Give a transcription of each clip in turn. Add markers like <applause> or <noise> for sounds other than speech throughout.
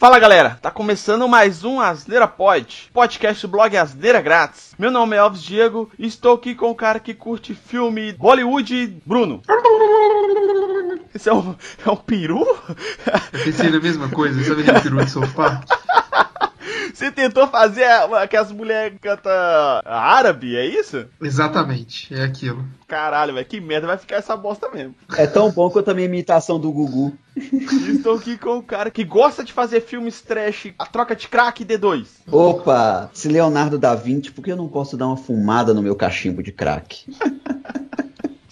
Fala galera, tá começando mais um Asneira Pod, podcast blog Asneira Grátis. Meu nome é Alves Diego e estou aqui com o cara que curte filme Bollywood, Bruno. Esse é um, é um peru? Eu pensei na mesma coisa, sabe aquele peru de sofá? <laughs> Você tentou fazer aquelas mulheres que cantam árabe, é isso? Exatamente, é aquilo. Caralho, velho, que merda, vai ficar essa bosta mesmo. É tão bom quanto a minha imitação do Gugu. <laughs> Estou aqui com o cara que gosta de fazer filmes trash, a troca de crack D2. Opa, se Leonardo da Vinci, por que eu não posso dar uma fumada no meu cachimbo de crack? <laughs>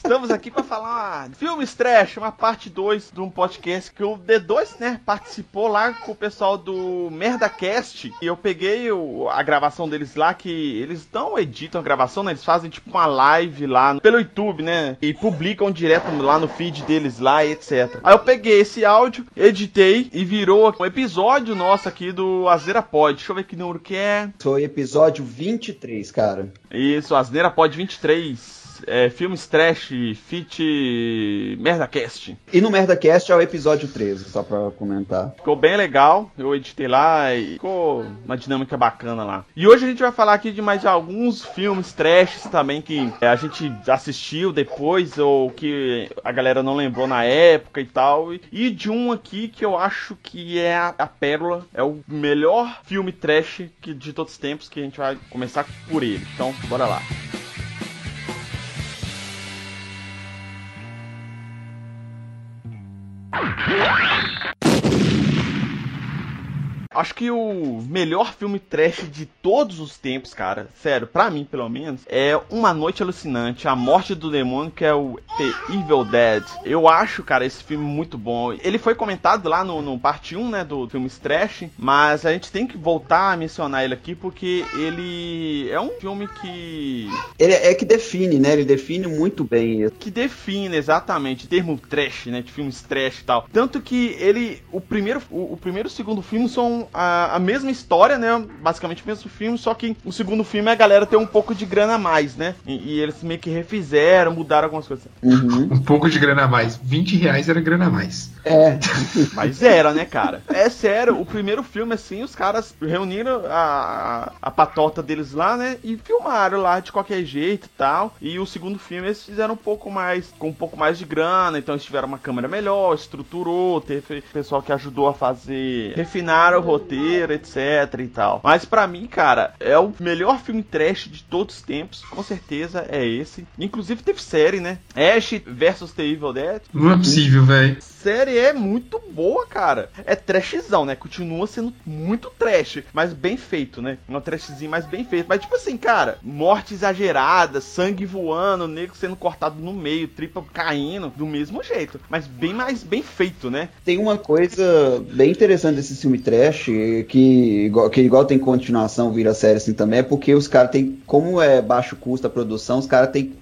Estamos aqui para falar filmes trash, uma parte 2 de um podcast que o D2, né, participou lá com o pessoal do MerdaCast. E eu peguei o, a gravação deles lá, que eles não editam a gravação, né? Eles fazem tipo uma live lá pelo YouTube, né? E publicam direto lá no feed deles lá e etc. Aí eu peguei esse áudio, editei e virou um episódio nosso aqui do Azera Pod. Deixa eu ver que número que é. Foi episódio 23, cara. Isso, Asneira Pod 23 é, filmes trash, fit MerdaCast. E no MerdaCast é o episódio 13, só pra comentar. Ficou bem legal, eu editei lá e ficou uma dinâmica bacana lá. E hoje a gente vai falar aqui de mais alguns filmes trash também que é, a gente assistiu depois ou que a galera não lembrou na época e tal. E de um aqui que eu acho que é a, a pérola, é o melhor filme trash que, de todos os tempos que a gente vai começar por ele. Então, bora lá. Ah! Acho que o melhor filme trash de todos os tempos, cara, sério, pra mim pelo menos, é Uma Noite Alucinante, A Morte do Demônio, que é o The Evil Dead. Eu acho, cara, esse filme muito bom. Ele foi comentado lá no, no parte 1, né, do filme trash, mas a gente tem que voltar a mencionar ele aqui porque ele é um filme que. Ele é que define, né? Ele define muito bem isso. Que define, exatamente, termo trash, né, de filmes trash e tal. Tanto que ele, o primeiro, o, o primeiro e o segundo filme são a, a, mesma história, né? Basicamente o mesmo filme, só que o segundo filme a galera tem um pouco de grana a mais, né? E, e eles meio que refizeram, mudaram algumas coisas. Uhum. Um pouco de grana a mais. 20 reais era grana a mais. É. <laughs> Mas era, né, cara? É sério, o primeiro filme, assim, os caras reuniram a, a, a patota deles lá, né? E filmaram lá de qualquer jeito e tal. E o segundo filme eles fizeram um pouco mais, com um pouco mais de grana, então eles tiveram uma câmera melhor, estruturou, teve pessoal que ajudou a fazer, refinaram o roteiro, etc e tal. Mas para mim, cara, é o melhor filme trash de todos os tempos, com certeza é esse. Inclusive teve série, né? Ash vs The Evil Dead. Não é possível, velho. Série é muito boa, cara. É trashzão, né? Continua sendo muito trash, mas bem feito, né? Um trashzinho mais bem feito. Mas tipo assim, cara, morte exagerada, sangue voando, negro sendo cortado no meio, tripa caindo, do mesmo jeito. Mas bem mais bem feito, né? Tem uma coisa bem interessante desse filme trash que que igual tem continuação, vira série assim também, é porque os caras tem, como é baixo custo a produção, os caras tem,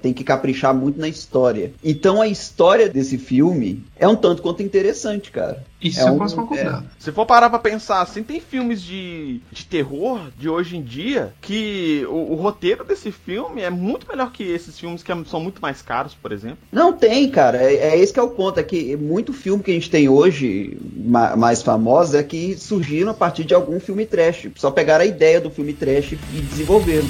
tem que caprichar muito na história. Então a história desse filme é um tanto quanto interessante, cara. Isso é eu um, posso concordar. É, se for parar pra pensar assim, tem filmes de, de terror de hoje em dia que o, o, roteiro desse filme é muito melhor que esses filmes que são muito mais caros, por exemplo. Não tem, cara. É, é esse que é o ponto. É que muito filme que a gente tem hoje, ma, mais famosos, é que surgiram a partir de algum filme trash. Só pegaram a ideia do filme trash e desenvolveram.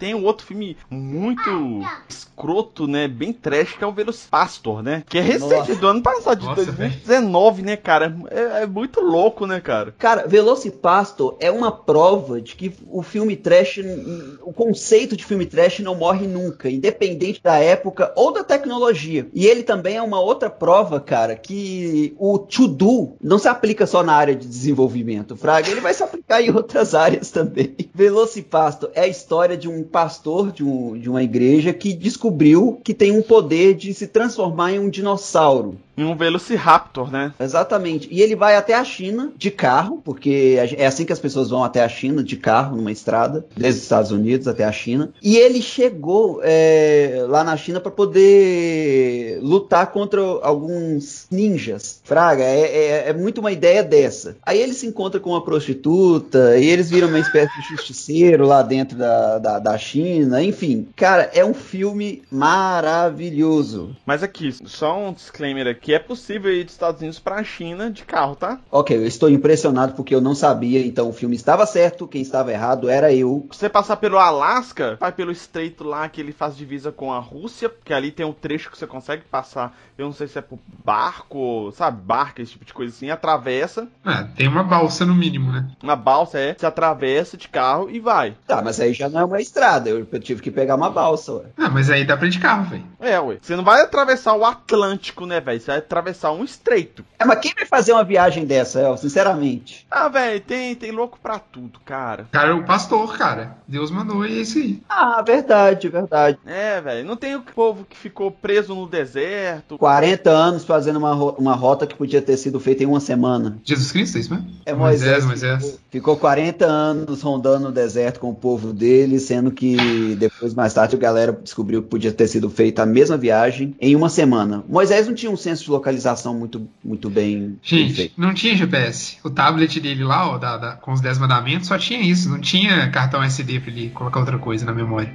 Tem um outro filme muito escroto, né? Bem trash, que é o Velocipastor, né? Que é recente, Nossa. do ano passado, de Nossa, 2019, véio. né, cara? É, é, muito louco, né, cara? Cara, Velocipastor é uma prova de que o filme trash, o conceito de filme trash não morre nunca, independente da época ou da tecnologia. E ele também é uma outra prova, cara, que o to-do não se aplica só na área de desenvolvimento, Fraga. Ele vai se aplicar em outras áreas também. Velocipastor é a história de um pastor de, um, de uma igreja que descobriu que tem um poder de se transformar em um dinossauro. Em um Velociraptor, né? Exatamente. E ele vai até a China de carro, porque é assim que as pessoas vão até a China, de carro, numa estrada, desde os Estados Unidos até a China. E ele chegou é, lá na China para poder lutar contra alguns ninjas. Fraga, é, é, é, muito uma ideia dessa. Aí ele se encontra com uma prostituta, e eles viram uma espécie de justiceiro lá dentro da, da, da China. Enfim, cara, é um filme maravilhoso. Mas aqui, só um disclaimer aqui que é possível ir dos Estados Unidos para a China de carro, tá? Ok, eu estou impressionado porque eu não sabia, então o filme estava certo, quem estava errado era eu. Você passar pelo Alasca, vai pelo estreito lá que ele faz divisa com a Rússia, que ali tem um trecho que você consegue passar, eu não sei se é por barco, sabe, barca, esse tipo de coisa assim, atravessa. Ah, tem uma balsa no mínimo, né? Uma balsa, é, você atravessa de carro e vai. Tá, mas aí já não é uma estrada, eu, eu tive que pegar uma balsa, ué. Ah, mas aí dá pra ir de carro, velho. É, ué. Você não vai atravessar o Atlântico, né, velho? Você vai atravessar um estreito. É, mas quem vai fazer uma viagem dessa, El, sinceramente? Ah, velho, tem, tem louco pra tudo, cara. Cara, o pastor, cara. Deus mandou e é isso aí. Ah, verdade, verdade. É, velho. Não tem o povo que ficou preso no deserto. 40 anos fazendo uma, uma rota que podia ter sido feita em uma semana. Jesus Cristo, é isso mesmo? É Moisés, Moisés. Ficou, ficou 40 anos rondando no deserto com o povo dele, sendo que depois, mais tarde, a galera descobriu que podia ter sido feita a mesma viagem em uma semana. Moisés não tinha um senso de localização muito, muito bem. Gente, bem não tinha GPS. O tablet dele lá, ó, da, da, com os 10 mandamentos, só tinha isso. Não tinha cartão SD pra ele colocar outra coisa na memória.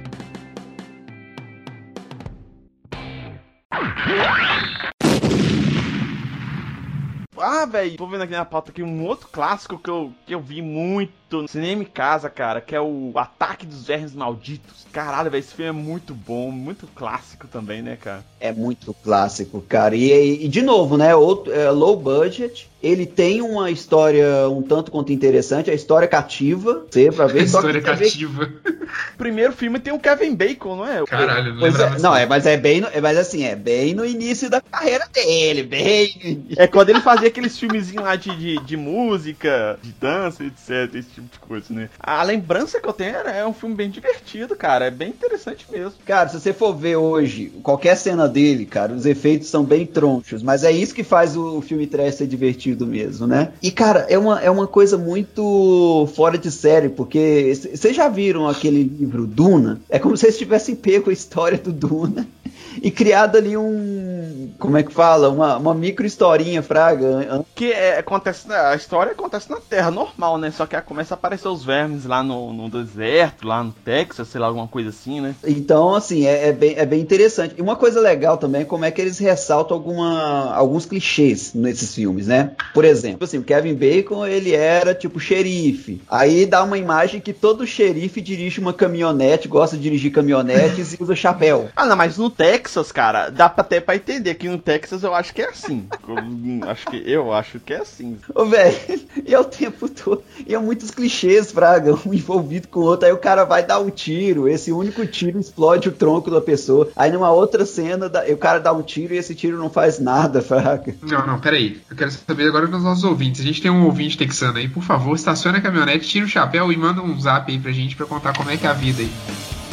Ah, velho, tô vendo aqui na pauta aqui um outro clássico que eu, que eu vi muito no cinema em casa, cara, que é o Ataque dos Vermes Malditos. Caralho, velho, esse filme é muito bom, muito clássico também, né, cara? É muito clássico, cara. E, e de novo, né, outro, é, low budget, ele tem uma história um tanto quanto interessante, a história cativa, você pra ver. <laughs> história cativa. O <laughs> primeiro filme tem o Kevin Bacon, não é? Caralho, não pois é, Não, é, mas é bem, no, é, mas assim, é bem no início da carreira dele, bem. É quando ele fazia aqueles filmezinhos lá de, de, de, música, de dança, etc, esse tipo de coisa, né? A lembrança que eu tenho é, um filme bem divertido, cara, é bem interessante mesmo. Cara, se você for ver hoje qualquer cena dele, cara, os efeitos são bem tronchos, mas é isso que faz o, filme trash ser divertido mesmo, né? E, cara, é uma, é uma coisa muito fora de série, porque vocês já viram aquele livro Duna? É como se vocês tivessem pego a história do Duna e criado ali um. Como é que fala? Uma, uma micro historinha, Fraga. Que é, acontece. A história acontece na Terra, normal, né? Só que começa a aparecer os vermes lá no, no deserto, lá no Texas, sei lá, alguma coisa assim, né? Então, assim, é, é, bem, é bem interessante. E uma coisa legal também é como é que eles ressaltam alguma, alguns clichês nesses filmes, né? Por exemplo, assim, o Kevin Bacon, ele era tipo xerife. Aí dá uma imagem que todo xerife dirige uma caminhonete, gosta de dirigir caminhonetes e usa chapéu. Ah, não, mas no Texas Texas, cara, dá até pra entender que no Texas eu acho que é assim. Eu acho que, eu acho que é assim. Ô, velho, e é o tempo todo. E é muitos clichês, Fraga, um envolvido com o outro. Aí o cara vai dar um tiro, esse único tiro explode o tronco da pessoa. Aí numa outra cena, o cara dá um tiro e esse tiro não faz nada, Fraga. Não, não, peraí. Eu quero saber agora dos nossos ouvintes. A gente tem um ouvinte texano aí, por favor, estaciona a caminhonete, tira o chapéu e manda um zap aí pra gente pra contar como é que é a vida aí.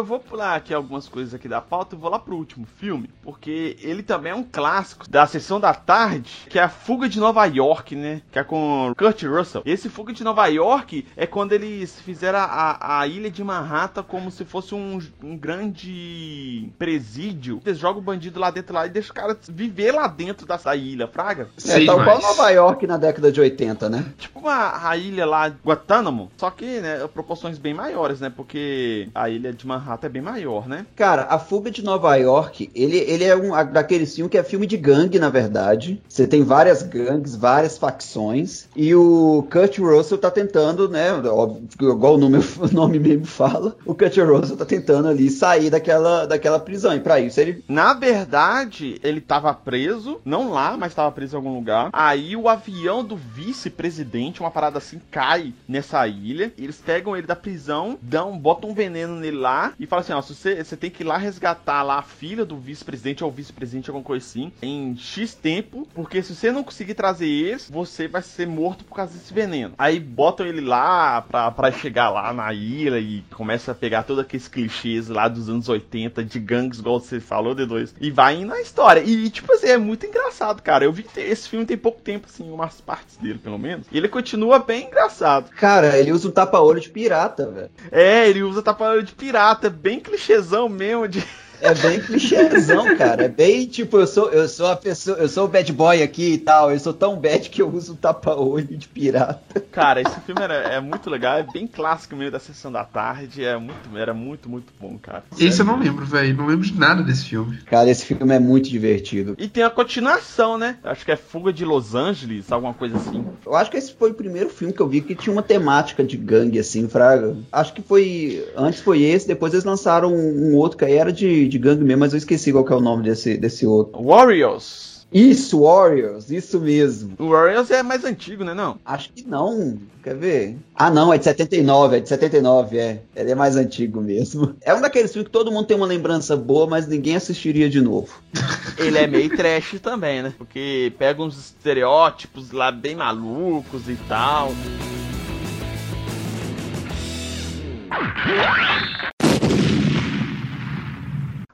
Eu vou pular aqui algumas coisas aqui da pauta e vou lá pro último filme, porque ele também é um clássico da sessão da tarde, que é a Fuga de Nova York, né? Que é com Kurt Russell. E esse Fuga de Nova York é quando eles fizeram a, a ilha de Manhattan como se fosse um, um grande presídio. Eles jogam o bandido lá dentro lá e deixam o cara viver lá dentro dessa ilha, fraga. É, tal qual Nova York na década de 80, né? Tipo uma a ilha lá, Guantánamo, só que, né, proporções bem maiores, né? Porque a ilha de Manhattan Manhattan é bem maior, né? Cara, A Fuga de Nova York, ele, ele é um daquele filme que é filme de gangue, na verdade. Você tem várias gangues, várias facções. E o Kurt Russell tá tentando, né? Óbvio, igual o nome, <laughs> o nome mesmo fala, o Kurt Russell tá tentando ali sair daquela, daquela prisão. E pra isso ele. Na verdade, ele tava preso, não lá, mas tava preso em algum lugar. Aí o avião do vice-presidente, uma parada assim, cai nessa ilha. Eles pegam ele da prisão, dão, botam um veneno nele lá e fala assim, ó, se você, você tem que ir lá resgatar lá a filha do vice-presidente ou vice-presidente, alguma coisa assim, em X tempo, porque se você não conseguir trazer eles, você vai ser morto por causa desse veneno. Aí botam ele lá pra, pra chegar lá na ilha e começa a pegar todos aqueles clichês lá dos anos 80 de gangues, igual você falou, D2, e vai indo na história. E, tipo assim, é muito engraçado, cara. Eu vi que esse filme tem pouco tempo, assim, umas partes dele, pelo menos. E ele continua bem engraçado. Cara, ele usa um tapa-olho de pirata, velho. É, ele usa tapa-olho de pirata, bem clichêzão mesmo de. É bem clichêzão, cara. É bem tipo, eu sou, eu sou a pessoa, eu sou o bad boy aqui e tal. Eu sou tão bad que eu uso tapa-olho de pirata. Cara, esse filme era, é muito legal, é bem clássico meio da sessão da tarde. É muito, era muito, muito bom, cara. Esse eu não lembro, velho. Não lembro de nada desse filme. Cara, esse filme é muito divertido. E tem a continuação, né? Acho que é Fuga de Los Angeles, alguma coisa assim. Eu acho que esse foi o primeiro filme que eu vi que tinha uma temática de gangue, assim, fraga. Acho que foi. Antes foi esse, depois eles lançaram um, um outro que aí era de, de gangue mesmo, mas eu esqueci qual que é o nome desse, desse outro. Warriors. Isso, Warriors, isso mesmo. O Warriors é mais antigo, né? Não? Acho que não. Quer ver? Ah, não, é de 79, é de 79, é. Ele é mais antigo mesmo. <laughs> É um daqueles filmes que todo mundo tem uma lembrança boa, mas ninguém assistiria de novo. <laughs> Ele é meio trash também, né? Porque pega uns estereótipos lá bem malucos e tal.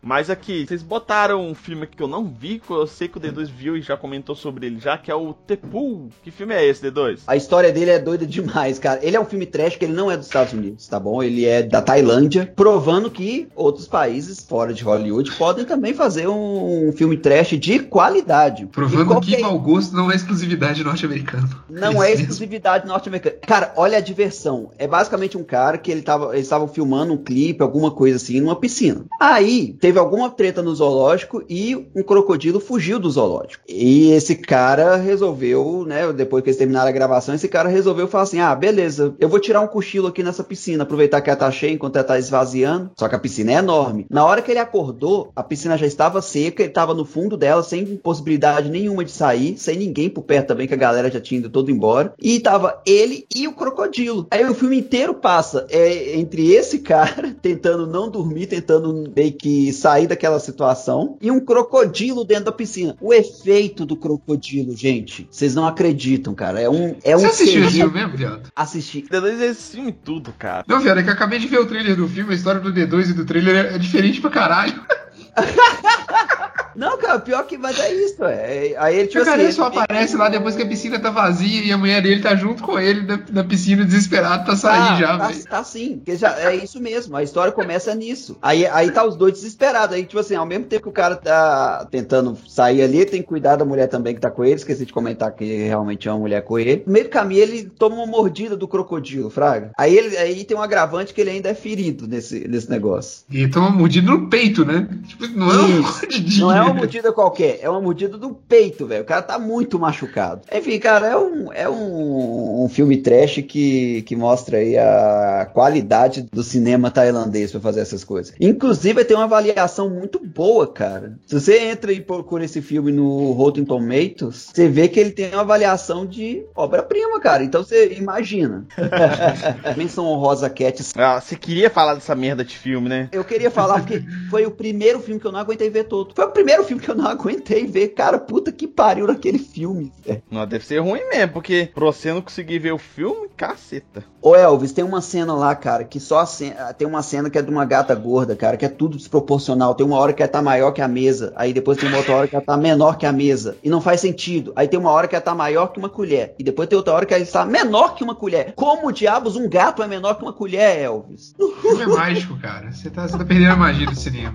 Mas aqui, vocês botaram um filme aqui que eu não vi, que eu sei que o D2 viu e já comentou sobre ele já, que é o The Pool. Que filme é esse, D2? A história dele é doida demais, cara. Ele é um filme trash que ele não é dos Estados Unidos, tá bom? Ele é da Tailândia, provando que outros países fora de Hollywood podem também fazer um, filme trash de qualidade. Provando qualquer... que mau gosto não é exclusividade norte-americana. Não é exclusividade norte-americana. Cara, olha a diversão. É basicamente um cara que ele tava, eles estavam filmando um clipe, alguma coisa assim, numa piscina. Aí, teve teve alguma treta no zoológico e um crocodilo fugiu do zoológico. E esse cara resolveu, né, depois que eles terminaram a gravação, esse cara resolveu falar assim: ah, beleza, eu vou tirar um cochilo aqui nessa piscina, aproveitar que ela tá cheia enquanto ela tá esvaziando. Só que a piscina é enorme. Na hora que ele acordou, a piscina já estava seca, ele tava no fundo dela, sem possibilidade nenhuma de sair, sem ninguém por perto também, que a galera já tinha ido todo embora. E tava ele e o crocodilo. Aí o filme inteiro passa é, entre esse <laughs> cara tentando não dormir, tentando meio que sair daquela situação e um crocodilo dentro da piscina. O efeito do crocodilo, gente, vocês não acreditam, cara. É um. É Você um assistiu esse filme mesmo, viado? Assisti. D2 é esse filme tudo, cara. Não, viado, é que eu acabei de ver o trailer do filme, a história do D2 e do trailer é diferente pra caralho. <laughs> Não, cara, pior que mas é isso, é. Aí ele tipo o cara assim, só ele- aparece lá depois que a piscina tá vazia e a mulher dele tá junto com ele na, na piscina desesperado pra sair Ah, já, tá, tá sim, porque já é isso mesmo. A história começa nisso. Aí, aí tá os dois desesperados. Aí, tipo assim, ao mesmo tempo que o cara tá tentando sair ali, tem que cuidar da mulher também que tá com ele. Esqueci de comentar que realmente é uma mulher com ele. No meio do caminho, ele toma uma mordida do crocodilo, Fraga. Aí, ele, aí tem um agravante que ele ainda é ferido nesse, nesse negócio. E toma mordida no peito, né? Tipo, não é uma Isso. mordidinha. Não é uma mordida qualquer, é uma mordida do peito, velho. O cara tá muito machucado. Enfim, cara, é um, é um, um filme trash que, que mostra aí a qualidade do cinema tailandês pra fazer essas coisas. Inclusive, tem uma avaliação muito boa, cara. Se você entra e procura esse filme no Rotten Tomatoes, você vê que ele tem uma avaliação de obra-prima, cara. Então você imagina. <laughs> Menção honrosa Cat. Ah, você queria falar dessa merda de filme, né? Eu queria falar porque foi o primeiro filme que eu não aguentei ver todo. Foi o primeiro filme que eu não aguentei ver. Cara, puta que pariu naquele filme, velho. Não, deve ser ruim mesmo, porque pra você não conseguir ver o filme, caceta. Ô Elvis, tem uma cena lá, cara, que só a cena, tem uma cena que é de uma gata gorda, cara, que é tudo desproporcional. Tem uma hora que ela tá maior que a mesa, aí depois tem uma outra hora que ela tá menor que a mesa. E não faz sentido. Aí tem uma hora que ela tá maior que uma colher. E depois tem outra hora que ela está menor que uma colher. Como diabos um gato é menor que uma colher, Elvis? O filme é mágico, cara. Você tá, você tá perdendo a magia do cinema.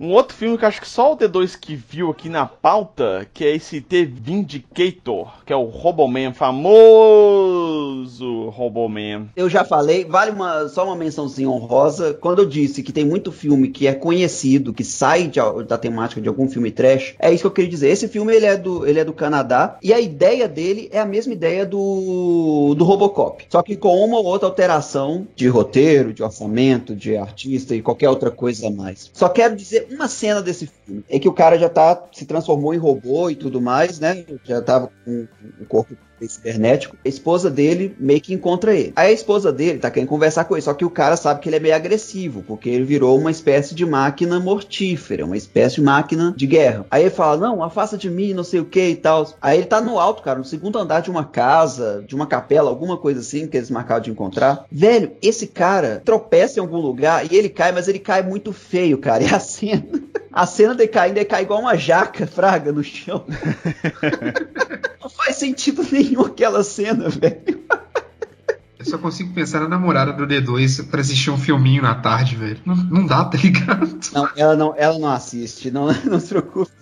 Um outro filme que acho que só o D2 que viu aqui na pauta, que é esse The Vindicator, que é o Roboman, famoso Roboman. Eu já falei, vale uma, só uma mençãozinha honrosa. Quando eu disse que tem muito filme que é conhecido, que sai de da temática de algum filme trash, é isso que eu queria dizer. Esse filme ele é do, ele é do Canadá e a ideia dele é a mesma ideia do, do Robocop, só que com uma ou outra alteração de roteiro, de orçamento, de artista e qualquer outra coisa a mais. Só quero dizer última cena desse filme é que o cara já tá, se transformou em robô e tudo mais, né? Já tava com o corpo cibernético, a esposa dele meio que encontra ele. Aí a esposa dele tá querendo conversar com ele, só que o cara sabe que ele é meio agressivo, porque ele virou uma espécie de máquina mortífera, uma espécie de máquina de guerra. Aí ele fala: Não, afasta de mim, não sei o que e tal. Aí ele tá no alto, cara, no segundo andar de uma casa, de uma capela, alguma coisa assim, que eles marcaram de encontrar. Velho, esse cara tropeça em algum lugar e ele cai, mas ele cai muito feio, cara. <laughs> E a cena. A cena dele caindo, ele cai igual uma jaca, <laughs> fraga, no chão. <laughs> não faz sentido nenhum aquela cena, velho. Eu só consigo pensar na namorada do D2 pra assistir um filminho na tarde, velho. Não, não dá, tá ligado? Não, ela não, ela não assiste, não, <laughs> não se preocupe.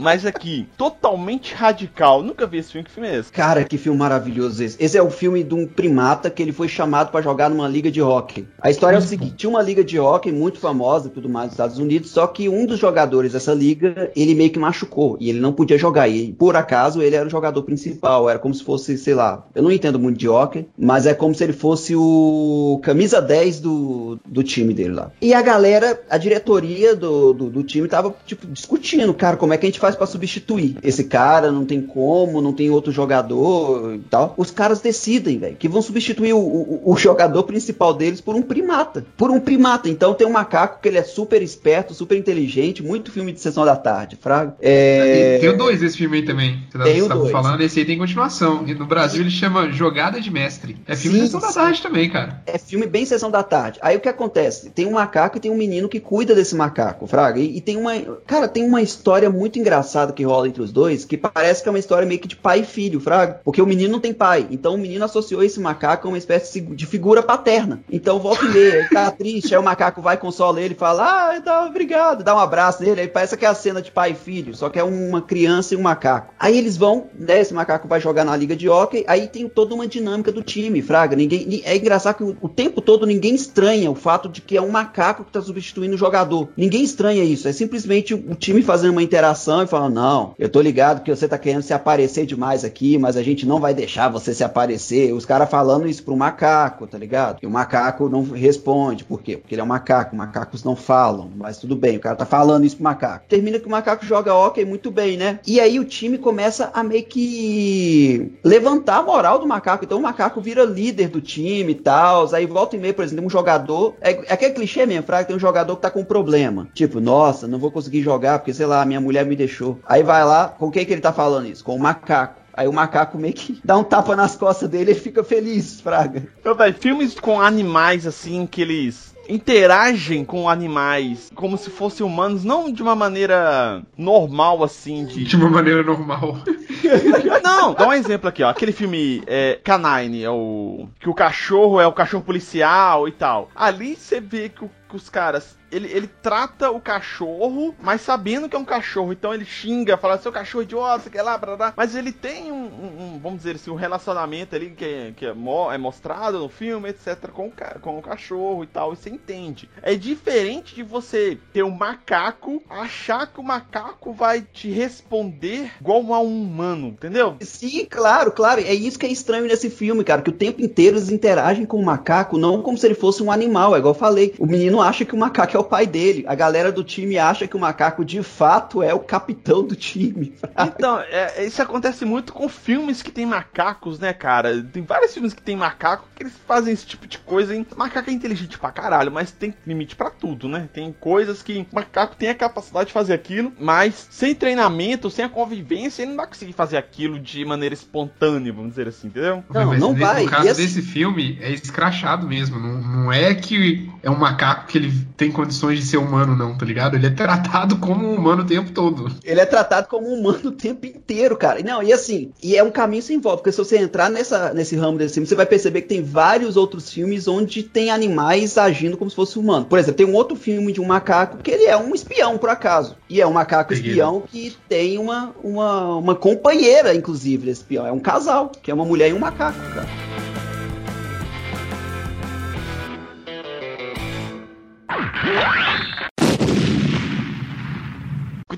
Mas aqui, totalmente radical. Nunca vi esse filme. Que filme é esse? Cara, que filme maravilhoso esse. Esse é o filme de um primata que ele foi chamado para jogar numa liga de hockey. A história é o seguinte: tinha uma liga de hockey muito famosa e tudo mais nos Estados Unidos, só que um dos jogadores dessa liga, ele meio que machucou e ele não podia jogar. E por acaso ele era o jogador principal. Era como se fosse, sei lá, eu não entendo muito de hockey, mas é como se ele fosse o camisa 10 do, do time dele lá. E a galera, a diretoria do, do, do time tava, tipo, discutindo, cara, como é que a gente faz faz para substituir esse cara, não tem como, não tem outro jogador e tal. Os caras decidem, velho, que vão substituir o, o, o, jogador principal deles por um primata. Por um primata. Então tem um macaco que ele é super esperto, super inteligente, muito filme de sessão da tarde, fraga. É... Tem o dois desse filme aí também. Você tem dois. falando, esse aí tem continuação. E no Brasil ele chama Jogada de Mestre. É filme sim, de sessão sim. da tarde também, cara. É filme bem sessão da tarde. Aí o que acontece? Tem um macaco e tem um menino que cuida desse macaco, fraga. E, e tem uma. Cara, tem uma história muito engraçada engraçado que rola entre os dois, que parece que é uma história meio que de pai e filho, fraga. Porque o menino não tem pai. Então o menino associou esse macaco a uma espécie de figura paterna. Então volta e meia, ele tá triste, aí o macaco vai, consola ele fala, ah, tá, obrigado, dá um abraço nele. Aí parece que é a cena de pai e filho, só que é uma criança e um macaco. Aí eles vão, né, esse macaco vai jogar na liga de hockey, aí tem toda uma dinâmica do time, fraga. Ninguém, é engraçado que o, o tempo todo ninguém estranha o fato de que é um macaco que tá substituindo o jogador. Ninguém estranha isso, é simplesmente o time fazendo uma interação e falando, não, eu tô ligado que você tá querendo se aparecer demais aqui, mas a gente não vai deixar você se aparecer. Os caras falando isso pro macaco, tá ligado? E o macaco não responde. Por quê? Porque ele é um macaco, macacos não falam. Mas tudo bem, o cara tá falando isso pro macaco. Termina que o macaco joga ok muito bem, né? E aí o time começa a meio que levantar a moral do macaco. Então o macaco vira líder do time e tal. Aí volta e meia, por exemplo, um jogador. É, é aquele clichê mesmo, fraco, tem um jogador que tá com um problema. Tipo, nossa, não vou conseguir jogar porque, sei lá, minha mulher me deixou. Aí vai lá, com quem que ele tá falando isso? Com o macaco. Aí o macaco meio que dá um tapa nas costas dele e fica feliz, Fraga. Então, velho, filmes com animais assim que eles interagem com animais como se fossem humanos, não de uma maneira normal assim de de uma maneira normal. <laughs> não, dá um exemplo aqui, ó. Aquele filme é, Canine, é o que o cachorro é o cachorro policial e tal. Ali você vê que, o, que os caras ele, ele trata o cachorro, mas sabendo que é um cachorro. Então ele xinga, fala, seu cachorro idiota, que lá, blá. Mas ele tem um, um, vamos dizer assim, um relacionamento ali que, é, que é, é mostrado no filme, etc, com o, com o cachorro e tal. E você entende. É diferente de você ter um macaco, achar que o macaco vai te responder igual a um humano, entendeu? Sim, claro, claro. É isso que é estranho nesse filme, cara. Que o tempo inteiro eles interagem com o macaco, não como se ele fosse um animal. É igual eu falei. O menino acha que o macaco é o pai dele. A galera do time acha que o macaco de fato é o capitão do time. <laughs> Então, é, isso acontece muito com filmes que tem macacos, né, cara? Tem vários filmes que tem macaco que eles fazem esse tipo de coisa, hein? Macaco é inteligente pra caralho, mas tem limite para tudo, né? Tem coisas que macaco tem a capacidade de fazer aquilo, mas sem treinamento, sem a convivência, ele não vai conseguir fazer aquilo de maneira espontânea, vamos dizer assim, entendeu? Não, mas não vai. No caso assim... desse filme, é escrachado mesmo. Não, não é que é um macaco que ele tem condições condições de ser humano, não, tá ligado? Ele é tratado como um humano o tempo todo. Ele é tratado como um humano o tempo inteiro, cara. Não, e assim, e é um caminho sem volta, porque se você entrar nessa, nesse ramo desse filme, você vai perceber que tem vários outros filmes onde tem animais agindo como se fosse humano. Por exemplo, tem um outro filme de um macaco que ele é um espião, por acaso. E é um macaco espião que tem uma, uma, uma companheira, inclusive, desse espião. É um casal, que é uma mulher e um macaco, cara.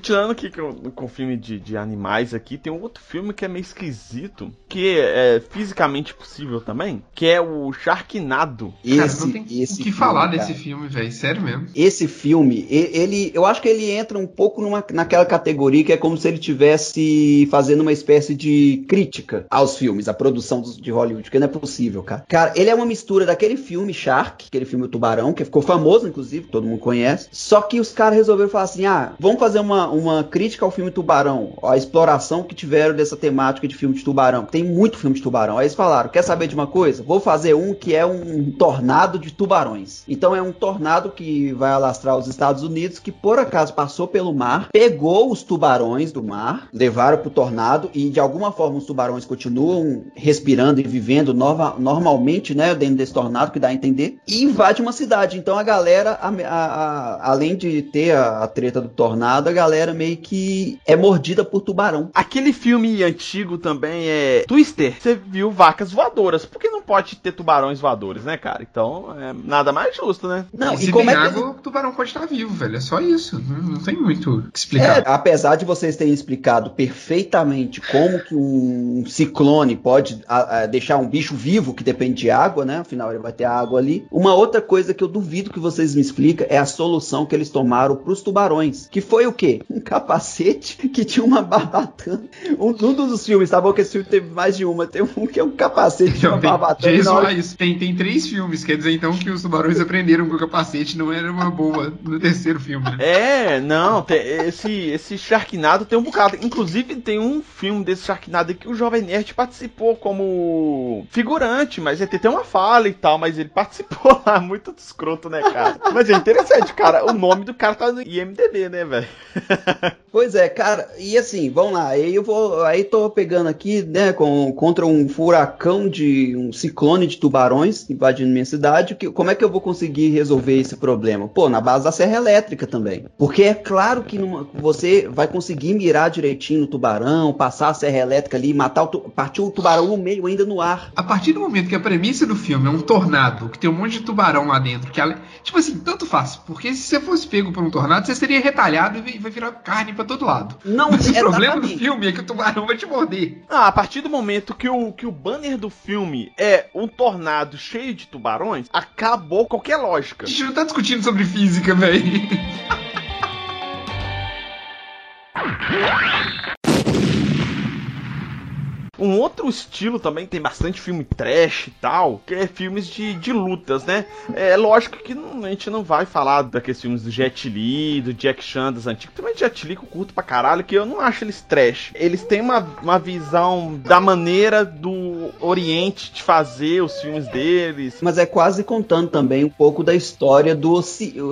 Continuando aqui com, com o filme de, de animais aqui, tem um outro filme que é meio esquisito, que é fisicamente possível também, que é o Sharknado. Esse, cara, não tem esse o que falar cara. desse filme, velho, sério mesmo. Esse filme, ele, eu acho que ele entra um pouco numa, naquela categoria que é como se ele tivesse fazendo uma espécie de crítica aos filmes, à produção de Hollywood, que não é possível, cara. Cara, ele é uma mistura daquele filme Shark, aquele filme O Tubarão, que ficou famoso, inclusive, todo mundo conhece, só que os caras resolveram falar assim, ah, vamos fazer uma, uma crítica ao filme Tubarão, a exploração que tiveram dessa temática de filme de tubarão. Tem muito filme de tubarão. Aí eles falaram: quer saber de uma coisa? Vou fazer um que é um tornado de tubarões. Então é um tornado que vai alastrar os Estados Unidos, que por acaso passou pelo mar, pegou os tubarões do mar, levaram pro tornado e de alguma forma os tubarões continuam respirando e vivendo nova, normalmente, né, dentro desse tornado, que dá a entender, e invade uma cidade. Então a galera, a, a, a, além de ter a, a treta do tornado, a galera meio que é mordida por tubarão. Aquele filme antigo também é Twister. Você viu vacas voadoras. Por que não pode ter tubarões voadores, né, cara? Então, é nada mais justo, né? Não, e, se como é que... água, o tubarão pode estar vivo, velho. É só isso. Não, não tem muito o que explicar. É, apesar de vocês terem explicado perfeitamente como que um ciclone pode a, a, deixar um bicho vivo que depende de água, né? Afinal, ele vai ter água ali. Uma outra coisa que eu duvido que vocês me expliquem é a solução que eles tomaram para os tubarões. Que foi o quê? Um capacete que tinha uma barbatana. Um, um dos filmes, tá bom que esse filme teve mais de uma. Tem um que é um capacete de uma barbatana. Hora... isso. Tem, tem três filmes, quer dizer então que os tubarões aprenderam que o capacete não era uma boa no terceiro filme. Né? É, não, tem, esse, esse Sharknado tem um bocado. Inclusive tem um filme desse Sharknado que o Jovem Nerd participou como figurante, mas ele tem uma fala e tal, mas ele participou <laughs> lá, muito escroto, né, cara? Mas é interessante, cara, o nome do cara tá no IMDB, né, velho? <laughs> Pois é, cara, e assim, vamos lá, aí eu vou, aí tô pegando aqui, né, com, contra um furacão de, um ciclone de tubarões invadindo minha cidade, que, como é que eu vou conseguir resolver esse problema? Pô, na base da serra elétrica também, porque é claro que numa, você vai conseguir mirar direitinho no tubarão, passar a serra elétrica ali, matar o, partir o tubarão no meio ainda no ar. A partir do momento que a premissa do filme é um tornado, que tem um monte de tubarão lá dentro, que tipo assim, tanto faz, porque se você fosse pego por um tornado, você seria retalhado e vai virar carne pra para todo lado. Não, Mas o problema do filme é que o tubarão vai te morder. Ah, a partir do momento que o, que o banner do filme é um tornado cheio de tubarões, acabou qualquer lógica. A gente não tá discutindo sobre física, velho. <laughs> Um outro estilo também tem bastante filme trash e tal, que é filmes de, de lutas, né? É lógico que não, a gente não vai falar daqueles filmes do Jet Li, do Jack Chan das antigas. Também Jet Li que eu curto pra caralho, que eu não acho eles trash. Eles têm uma, uma visão da maneira do Oriente de fazer os filmes deles. Mas é quase contando também um pouco da história do,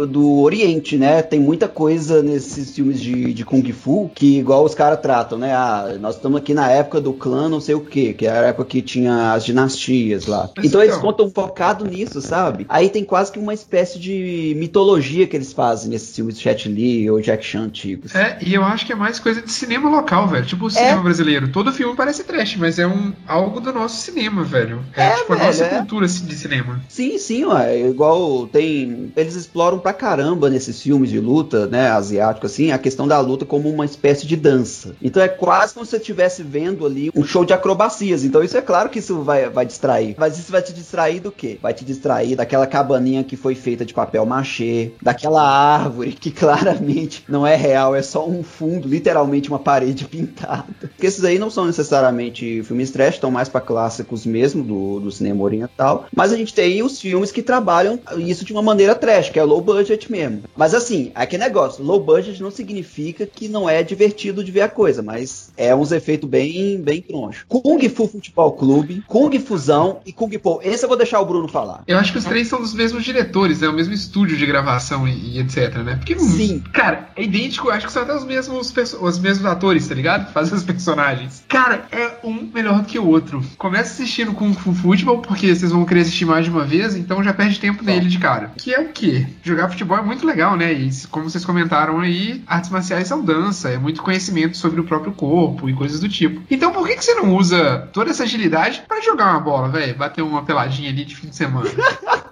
do Oriente, né? Tem muita coisa nesses filmes de, de Kung Fu que igual os caras tratam, né? Ah, nós estamos aqui na época do clã não sei o que, que era a época que tinha as dinastias lá. Mas então, então eles contam focado nisso, sabe? Aí tem quase que uma espécie de mitologia que eles fazem nesses filmes de Jet Li ou Jack Chan antigos. É, e eu acho que é mais coisa de cinema local, velho. Tipo o cinema é. brasileiro. Todo filme parece trash, mas é um algo do nosso cinema, velho. É, é tipo velho, a nossa é. cultura assim, de cinema. Sim, sim, ué. Igual tem. Eles exploram pra caramba nesses filmes de luta, né? Asiático, assim, a questão da luta como uma espécie de dança. Então é quase como se você estivesse vendo ali um show show de acrobacias. Então isso é claro que isso vai, vai distrair. Mas isso vai te distrair do quê? Vai te distrair daquela cabaninha que foi feita de papel machê, daquela árvore que <laughs> claramente não é real, é só um fundo, literalmente uma parede <laughs> pintada. Porque esses aí não são necessariamente filmes trash, estão mais para clássicos mesmo do, do cinema oriental. Mas a gente tem os filmes que trabalham isso de uma maneira trash, que é low budget mesmo. Mas assim, aqui negócio, low budget não significa que não é divertido de ver a coisa, mas é uns efeitos bem, bem Kung Fu Futebol Clube, Kung Fusão e Kung Po. Esse eu vou deixar o Bruno falar. Eu acho que os três são dos mesmos diretores, é né? o mesmo estúdio de gravação e, e, etc, né? Porque, Sim. cara, é idêntico, acho que são até os mesmos, os mesmos atores, tá ligado? Fazem os personagens. Cara, é um melhor do que o outro. Começa assistindo Kung Fu Futebol, porque vocês vão querer assistir mais de uma vez, então já perde tempo nele de cara. Que é o quê? Jogar futebol é muito legal, né? E como vocês comentaram aí, artes marciais são dança, é muito conhecimento sobre o próprio corpo e coisas do tipo. Então por que, que você não usa toda essa agilidade para jogar uma bola, velho? Bater uma peladinha ali de fim de semana. <laughs>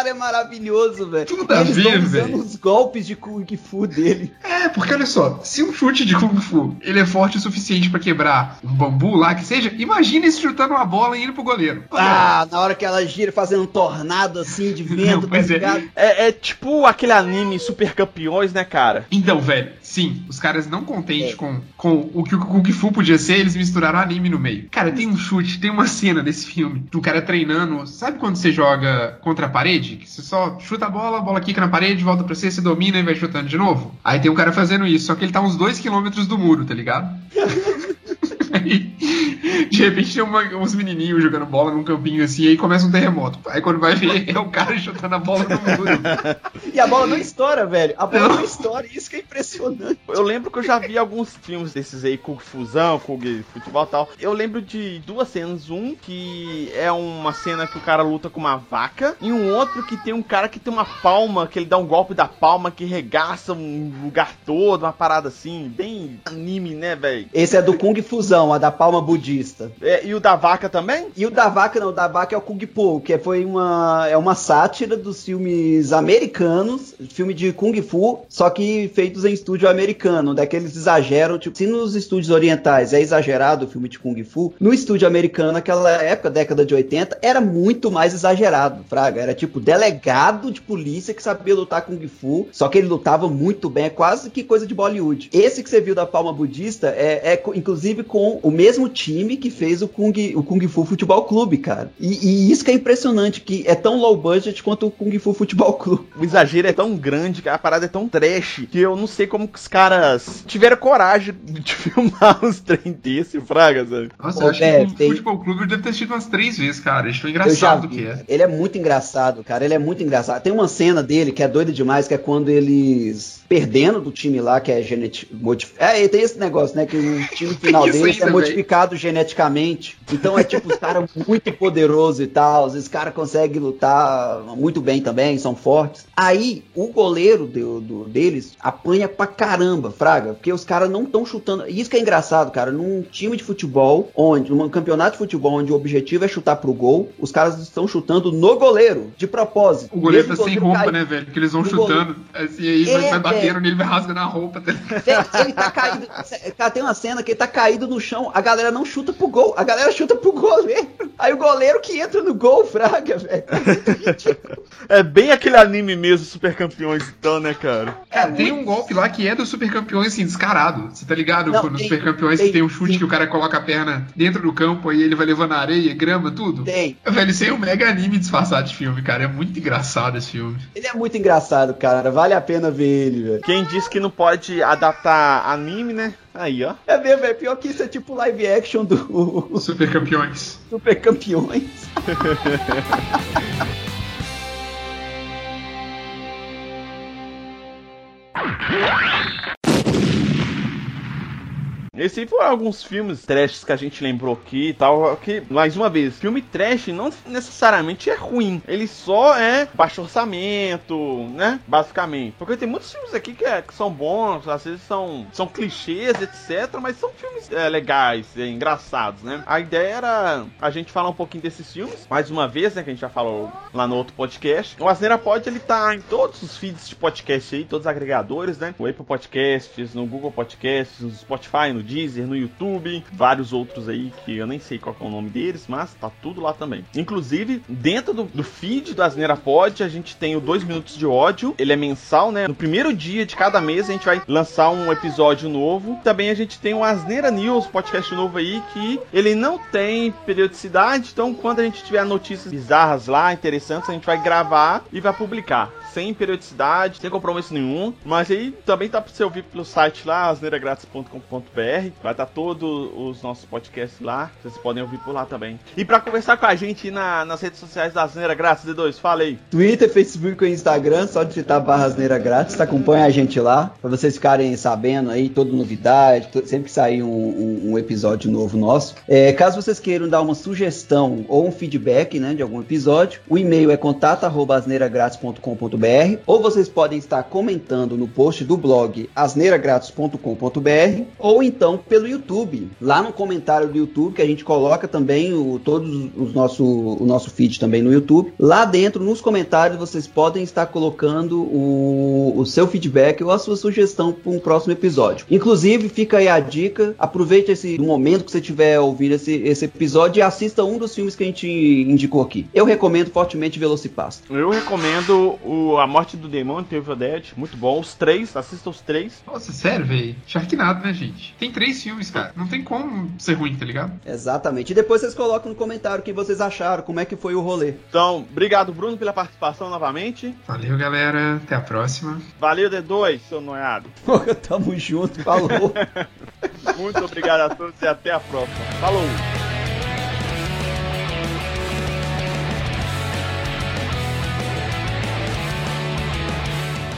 cara é maravilhoso, velho. Tudo a Eles ver, estão usando velho. os golpes de Kung Fu dele. É, porque olha só, se um chute de Kung Fu ele é forte o suficiente pra quebrar um bambu lá que seja, imagina esse chutando uma bola e indo pro goleiro. Ah, na hora que ela gira fazendo um tornado assim de vento, Não, tá é. É, é tipo aquele anime Super Campeões, né, cara? Então, velho, sim, os caras não contentes É. com, com o que o Kung Fu podia ser, eles misturaram anime no meio. Cara, tem um chute, tem uma cena desse filme do cara treinando. Sabe quando você joga contra a parede? Que você só chuta a bola, a bola quica na parede, volta pra você, você domina e vai chutando de novo? Aí tem um cara fazendo isso, só que ele tá uns 2 quilômetros do muro, tá ligado? <laughs> De repente tem uma- uns menininhos jogando bola num campinho assim, e aí começa um terremoto. Aí quando vai ver, é o cara chutando a bola no muro. E a bola não estoura, velho. A bola Não. não estoura, isso que é impressionante. Eu lembro que eu já vi alguns filmes desses aí, Kung Fusão, Kung Futebol e tal. Eu lembro de duas cenas. Um que é uma cena que o cara luta com uma vaca. E um outro que tem um cara que tem uma palma, que ele dá um golpe da palma que regaça um lugar todo, uma parada assim, bem anime, né, velho? Esse é do Kung Fusão, a da palma budista. É, e o da vaca também? E o da vaca não, o da vaca é o Kung Po, que foi uma é uma sátira dos filmes americanos, filme de Kung Fu, só que feitos em estúdio americano, daqueles exageram, tipo, se nos estúdios orientais é exagerado o filme de Kung Fu, no estúdio americano, naquela época, década de 80, era muito mais exagerado, fraga, era tipo delegado de polícia que sabia lutar Kung Fu, só que ele lutava muito bem, é quase que coisa de Bollywood. Esse que você viu da Palma Budista é, é inclusive com o mesmo time que fez o Kung, o Kung Fu Futebol Clube, cara. E, e isso que é impressionante, que é tão low budget quanto o Kung Fu Futebol Clube. O exagero é tão grande, que a parada é tão trash, que eu não sei como que os caras tiveram coragem de <laughs> filmar uns trem desse, fraga, sabe? Nossa, Ô, eu acho que o tem- Futebol Clube deve ter assistido umas três vezes, cara. Isso já engraçado vi, que é. cara. Ele é muito engraçado, cara. Ele é muito engraçado. Tem uma cena dele que é doida demais, que é quando eles perdendo do time lá, que é genetic... modif... É, tem esse negócio, né? Que o time <laughs> final deles ainda, é modificado geneticamente. Então é tipo, os caras muito poderosos e tal. Os caras conseguem lutar muito bem também, são fortes. Aí o goleiro do, do- deles apanha pra caramba, Fraga, porque os caras não estão chutando. Isso que é engraçado, cara. Num time de futebol, onde, num campeonato de futebol onde o objetivo é chutar pro gol, os caras estão chutando no goleiro, de propósito. O goleiro tá sem goleiro roupa, cai- né, velho? Porque eles vão O chutando, assim, aí vai, É, vai batendo velho. nele, vai rasgando a roupa. Tá... Ele, ele tá caído. Cara, <laughs> tem uma cena que ele tá caído no chão, a galera não chuta pro gol, a galera chuta pro goleiro. Aí o goleiro que entra no gol, fraga, velho. É <laughs> bem aquele anime mesmo, Super Campeões, então, né, cara? Cara, tem um golpe lá que é dos super campeões, assim, descarado. Você tá ligado? Não, Quando os tem- super campeões tem- tem um chute tem. que o cara coloca a perna dentro do campo, aí ele vai levando areia, grama, tudo. Tem. Velho, isso aí é um mega anime disfarçado de filme, cara. É muito engraçado esse filme. Ele é muito engraçado, cara. Vale a pena ver ele, velho. Quem disse que não pode adaptar anime, né? Aí, ó. É mesmo, é pior que isso é tipo live action do <laughs> super campeões. Super Campeões. <laughs> Esse foram alguns filmes trash que a gente lembrou aqui e tal. Que, mais uma vez, filme trash não necessariamente é ruim. Ele só é baixo orçamento, né? Basicamente. Porque tem muitos filmes aqui que, é- que são bons, às vezes são, são clichês, etc. Mas são filmes é, legais, é, engraçados, né? A ideia era a gente falar um pouquinho desses filmes. Mais uma vez, né? Que a gente já falou lá no outro podcast. O Asneira Pod, ele tá em todos os feeds de podcast aí, todos os agregadores, né? O Apple Podcasts, no Google Podcasts, no Spotify, no Deezer, no YouTube, vários outros aí que eu nem sei qual é o nome deles, mas tá tudo lá também. Inclusive, dentro do, do feed do Asneira Pod, a gente tem o 2 minutos de ódio, ele é mensal, né? No primeiro dia de cada mês a gente vai lançar um episódio novo. Também a gente tem o Asneira News, podcast novo aí, que ele não tem periodicidade, então quando a gente tiver notícias bizarras lá, interessantes, a gente vai gravar e vai publicar. Sem periodicidade, sem compromisso nenhum. Mas aí também tá pra você ouvir pelo site lá, asneiragratis.com.br. Vai estar todos os nossos podcasts lá. Vocês podem ouvir por lá também. E pra conversar com a gente na- nas redes sociais da Asneira Grátis, D2, fala aí. Twitter, Facebook e Instagram, só digitar barra asneira grátis, acompanha a gente lá, pra vocês ficarem sabendo aí, toda novidade, sempre que sair um, um- um episódio novo nosso. É, caso vocês queiram dar uma sugestão ou um feedback, né, de algum episódio, o e-mail é contato@asneiragratis.com.br ou vocês podem estar comentando no post do blog asneiragratis.com.br ou então sugestão pelo YouTube. Lá no comentário do YouTube, que a gente coloca também o, todos os nosso, o nosso feed também no YouTube. Lá dentro, nos comentários, vocês podem estar colocando o, o seu feedback ou a sua sugestão para um próximo episódio. Inclusive, fica aí a dica, aproveite esse momento que você estiver ouvindo esse, esse episódio e assista um dos filmes que a gente indicou aqui. Eu recomendo fortemente Velocipasto. Eu recomendo o A Morte do Demônio, Evil Dead, muito bom. Os três, assista os três. Nossa, sério, velho? Sharknado, né, gente? Tem três filmes, cara. Não tem como ser ruim, tá ligado? Exatamente. E depois vocês colocam no comentário o que vocês acharam, como é que foi o rolê. Então, obrigado, Bruno, pela participação novamente. Valeu, galera. Até a próxima. Valeu, D2, seu noiado. <laughs> Tamo junto, falou. <laughs> Muito obrigado a todos e até a próxima. Falou!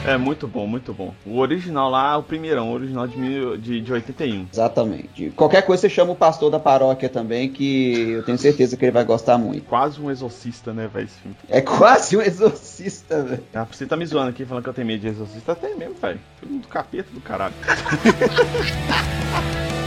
É muito bom, muito bom. O original lá, o primeirão, o original de, mil, de, de 81. Exatamente. Qualquer coisa você chama o pastor da paróquia também, que eu tenho certeza que ele vai gostar muito. Quase um exorcista, né, velho? É quase um exorcista, velho. Ah, você tá me zoando aqui falando que eu tenho medo de exorcista. Até mesmo, velho. Filme do capeta do caralho. <laughs>